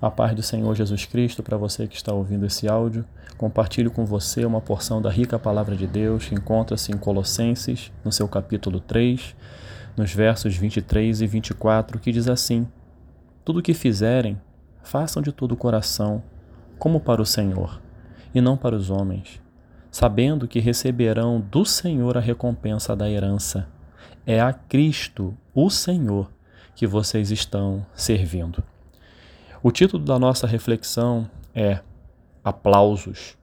A paz do Senhor Jesus Cristo para você que está ouvindo esse áudio. Compartilho com você uma porção da rica palavra de Deus que encontra-se em Colossenses, no seu capítulo 3, nos versos 23 e 24, que diz assim: Tudo o que fizerem, façam de todo o coração, como para o Senhor, e não para os homens, sabendo que receberão do Senhor a recompensa da herança. É a Cristo, o Senhor, que vocês estão servindo. O título da nossa reflexão é Aplausos,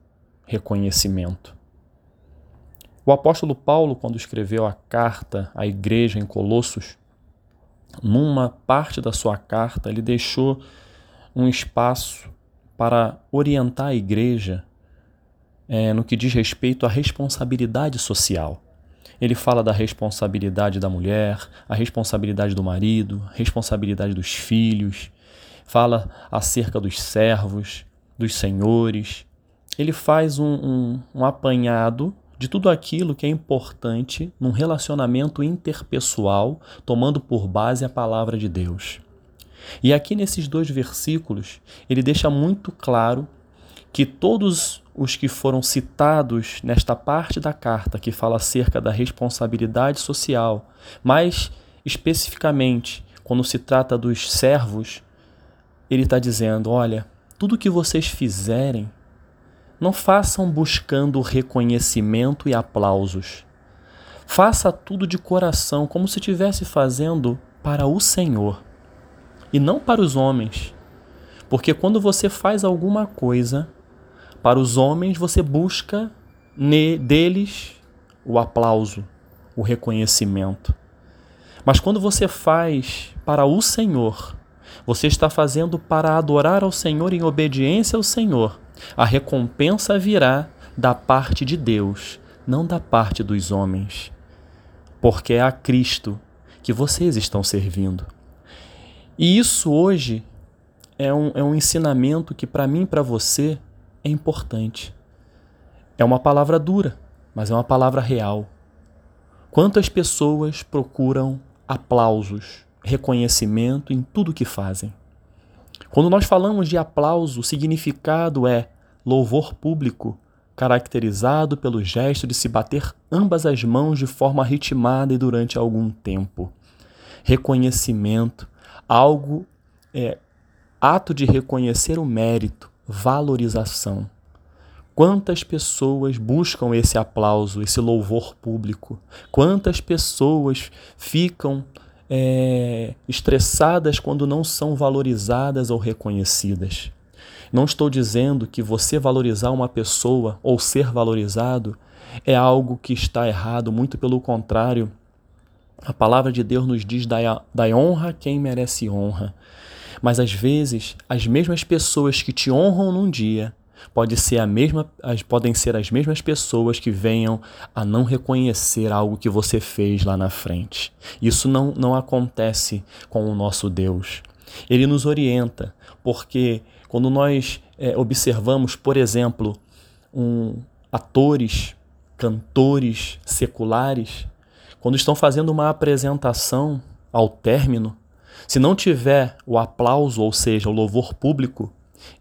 Reconhecimento. O apóstolo Paulo, quando escreveu a carta à igreja em Colossos, numa parte da sua carta, ele deixou um espaço para orientar a igreja é, no que diz respeito à responsabilidade social. Ele fala da responsabilidade da mulher, a responsabilidade do marido, responsabilidade dos filhos, fala acerca dos servos, dos senhores. Ele faz um, um, um apanhado de tudo aquilo que é importante num relacionamento interpessoal, tomando por base a palavra de Deus. E aqui nesses dois versículos, ele deixa muito claro que todos os que foram citados nesta parte da carta que fala acerca da responsabilidade social, mais especificamente quando se trata dos servos, ele está dizendo: olha, tudo que vocês fizerem, não façam buscando reconhecimento e aplausos. Faça tudo de coração, como se estivesse fazendo para o Senhor e não para os homens. Porque quando você faz alguma coisa para os homens, você busca deles o aplauso, o reconhecimento. Mas quando você faz para o Senhor, você está fazendo para adorar ao Senhor em obediência ao Senhor. A recompensa virá da parte de Deus, não da parte dos homens. Porque é a Cristo que vocês estão servindo. E isso hoje é um, é um ensinamento que para mim e para você é importante. É uma palavra dura, mas é uma palavra real. Quantas pessoas procuram aplausos, reconhecimento em tudo que fazem. Quando nós falamos de aplauso, o significado é louvor público, caracterizado pelo gesto de se bater ambas as mãos de forma ritmada e durante algum tempo. Reconhecimento, algo é ato de reconhecer o mérito, valorização. Quantas pessoas buscam esse aplauso, esse louvor público? Quantas pessoas ficam é, estressadas quando não são valorizadas ou reconhecidas. Não estou dizendo que você valorizar uma pessoa ou ser valorizado é algo que está errado, muito pelo contrário. A palavra de Deus nos diz: dai honra quem merece honra. Mas às vezes, as mesmas pessoas que te honram num dia pode ser a mesma, as, podem ser as mesmas pessoas que venham a não reconhecer algo que você fez lá na frente. Isso não, não acontece com o nosso Deus. Ele nos orienta, porque quando nós é, observamos, por exemplo, um, atores, cantores seculares, quando estão fazendo uma apresentação ao término, se não tiver o aplauso, ou seja, o louvor público,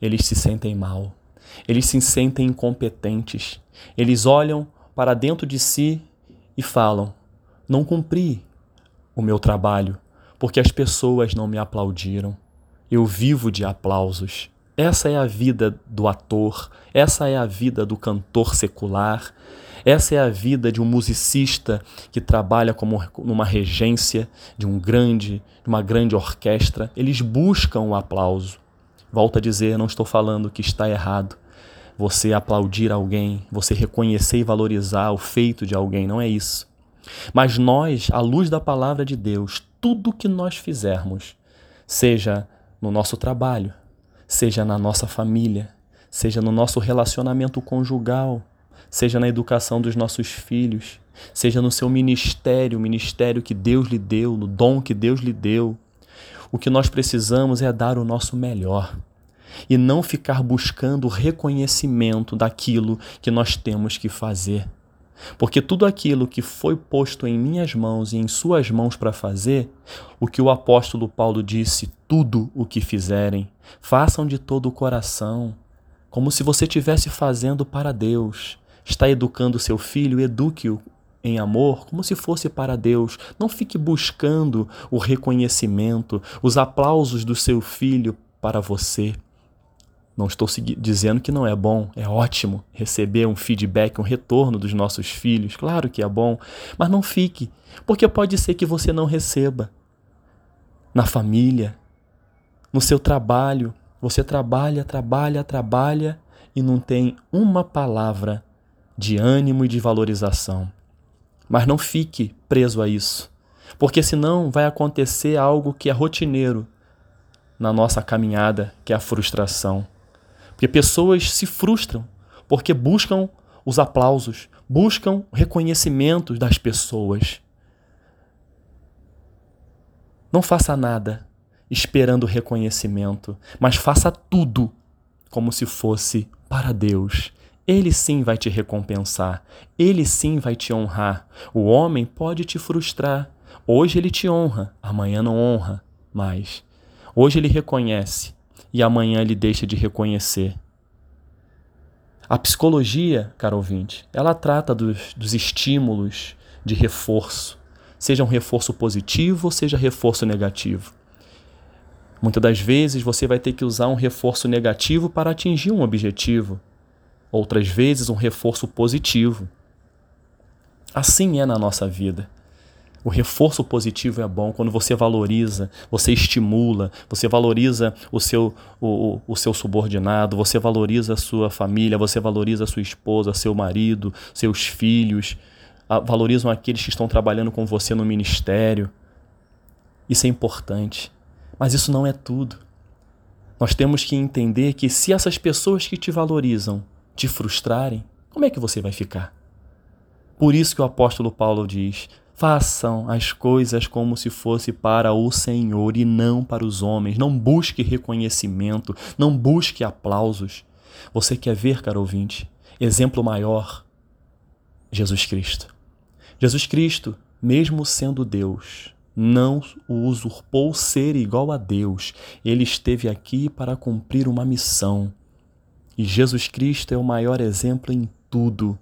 eles se sentem mal eles se sentem incompetentes. Eles olham para dentro de si e falam: Não cumpri o meu trabalho, porque as pessoas não me aplaudiram. Eu vivo de aplausos. Essa é a vida do ator, essa é a vida do cantor secular, essa é a vida de um musicista que trabalha como numa regência de um grande, de uma grande orquestra. Eles buscam o aplauso. Volto a dizer, não estou falando que está errado. Você aplaudir alguém, você reconhecer e valorizar o feito de alguém, não é isso. Mas nós, à luz da palavra de Deus, tudo que nós fizermos, seja no nosso trabalho, seja na nossa família, seja no nosso relacionamento conjugal, seja na educação dos nossos filhos, seja no seu ministério, o ministério que Deus lhe deu, no dom que Deus lhe deu, o que nós precisamos é dar o nosso melhor e não ficar buscando reconhecimento daquilo que nós temos que fazer. Porque tudo aquilo que foi posto em minhas mãos e em suas mãos para fazer, o que o apóstolo Paulo disse, tudo o que fizerem, façam de todo o coração, como se você estivesse fazendo para Deus. Está educando seu filho, eduque-o em amor, como se fosse para Deus. Não fique buscando o reconhecimento, os aplausos do seu filho para você. Não estou dizendo que não é bom, é ótimo receber um feedback, um retorno dos nossos filhos, claro que é bom, mas não fique, porque pode ser que você não receba. Na família, no seu trabalho, você trabalha, trabalha, trabalha e não tem uma palavra de ânimo e de valorização. Mas não fique preso a isso, porque senão vai acontecer algo que é rotineiro na nossa caminhada, que é a frustração. Porque pessoas se frustram porque buscam os aplausos, buscam reconhecimento das pessoas. Não faça nada esperando reconhecimento, mas faça tudo como se fosse para Deus. Ele sim vai te recompensar, ele sim vai te honrar. O homem pode te frustrar. Hoje ele te honra, amanhã não honra mais. Hoje ele reconhece e amanhã ele deixa de reconhecer. A psicologia, caro ouvinte, ela trata dos, dos estímulos de reforço, seja um reforço positivo ou seja reforço negativo. Muitas das vezes você vai ter que usar um reforço negativo para atingir um objetivo, outras vezes um reforço positivo. Assim é na nossa vida. O reforço positivo é bom quando você valoriza, você estimula, você valoriza o seu, o, o, seu subordinado, você valoriza a sua família, você valoriza a sua esposa, seu marido, seus filhos, valorizam aqueles que estão trabalhando com você no ministério. Isso é importante. Mas isso não é tudo. Nós temos que entender que se essas pessoas que te valorizam te frustrarem, como é que você vai ficar? Por isso que o apóstolo Paulo diz: façam as coisas como se fosse para o Senhor e não para os homens. Não busque reconhecimento, não busque aplausos. Você quer ver, caro ouvinte, exemplo maior? Jesus Cristo. Jesus Cristo, mesmo sendo Deus, não o usurpou ser igual a Deus. Ele esteve aqui para cumprir uma missão. E Jesus Cristo é o maior exemplo em tudo.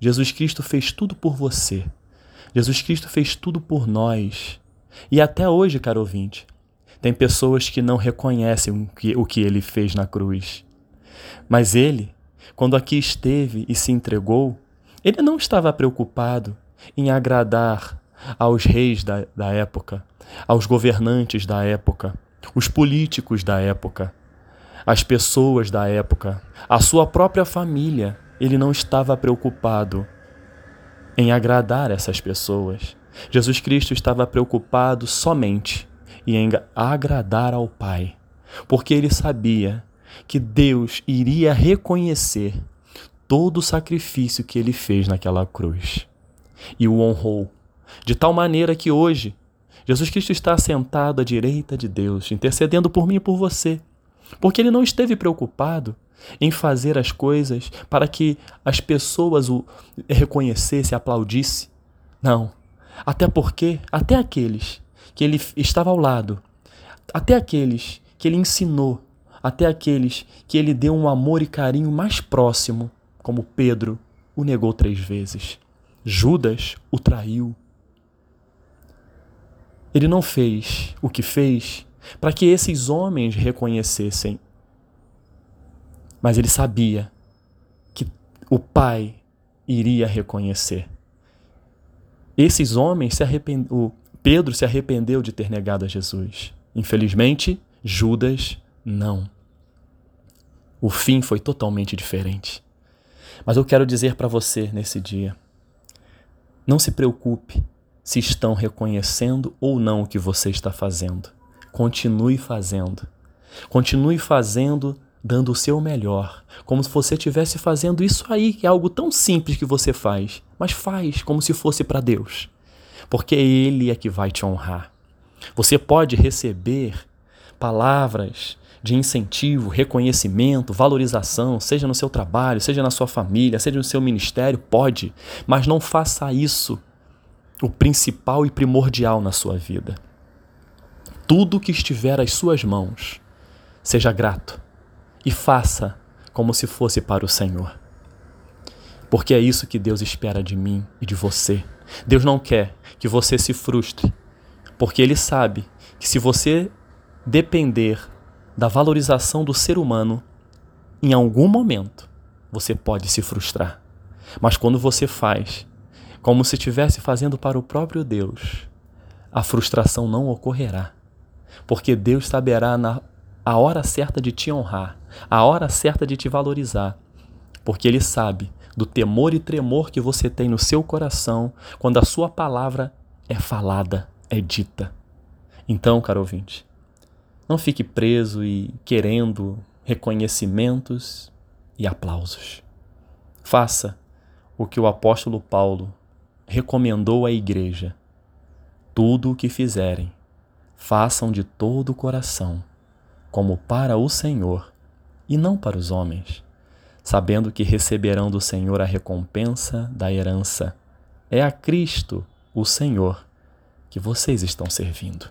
Jesus Cristo fez tudo por você. Jesus Cristo fez tudo por nós. E até hoje, caro ouvinte, tem pessoas que não reconhecem o que, o que ele fez na cruz. Mas ele, quando aqui esteve e se entregou, ele não estava preocupado em agradar aos reis da, da época, aos governantes da época, os políticos da época, as pessoas da época, a sua própria família. Ele não estava preocupado em agradar essas pessoas. Jesus Cristo estava preocupado somente em agradar ao Pai, porque ele sabia que Deus iria reconhecer todo o sacrifício que ele fez naquela cruz e o honrou de tal maneira que hoje Jesus Cristo está sentado à direita de Deus, intercedendo por mim e por você, porque ele não esteve preocupado em fazer as coisas para que as pessoas o reconhecessem, aplaudissem. Não. Até porque, até aqueles que ele estava ao lado, até aqueles que ele ensinou, até aqueles que ele deu um amor e carinho mais próximo, como Pedro, o negou três vezes. Judas o traiu. Ele não fez o que fez para que esses homens reconhecessem. Mas ele sabia que o Pai iria reconhecer. Esses homens se arrependeram. Pedro se arrependeu de ter negado a Jesus. Infelizmente, Judas não. O fim foi totalmente diferente. Mas eu quero dizer para você nesse dia: não se preocupe se estão reconhecendo ou não o que você está fazendo. Continue fazendo. Continue fazendo, dando o seu melhor, como se você estivesse fazendo isso aí, que é algo tão simples que você faz, mas faz como se fosse para Deus, porque Ele é que vai te honrar. Você pode receber palavras de incentivo, reconhecimento, valorização, seja no seu trabalho, seja na sua família, seja no seu ministério, pode, mas não faça isso o principal e primordial na sua vida. Tudo que estiver às suas mãos, seja grato e faça como se fosse para o Senhor. Porque é isso que Deus espera de mim e de você. Deus não quer que você se frustre, porque Ele sabe que se você depender da valorização do ser humano, em algum momento você pode se frustrar. Mas quando você faz como se estivesse fazendo para o próprio Deus, a frustração não ocorrerá. Porque Deus saberá na a hora certa de te honrar, a hora certa de te valorizar, porque Ele sabe do temor e tremor que você tem no seu coração quando a sua palavra é falada, é dita. Então, caro ouvinte, não fique preso e querendo reconhecimentos e aplausos. Faça o que o apóstolo Paulo recomendou à igreja. Tudo o que fizerem, façam de todo o coração, como para o Senhor e não para os homens, sabendo que receberão do Senhor a recompensa da herança. É a Cristo, o Senhor, que vocês estão servindo.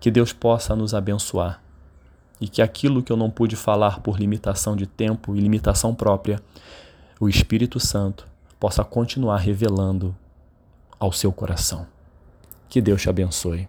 Que Deus possa nos abençoar e que aquilo que eu não pude falar por limitação de tempo e limitação própria, o Espírito Santo possa continuar revelando ao seu coração. Que Deus te abençoe,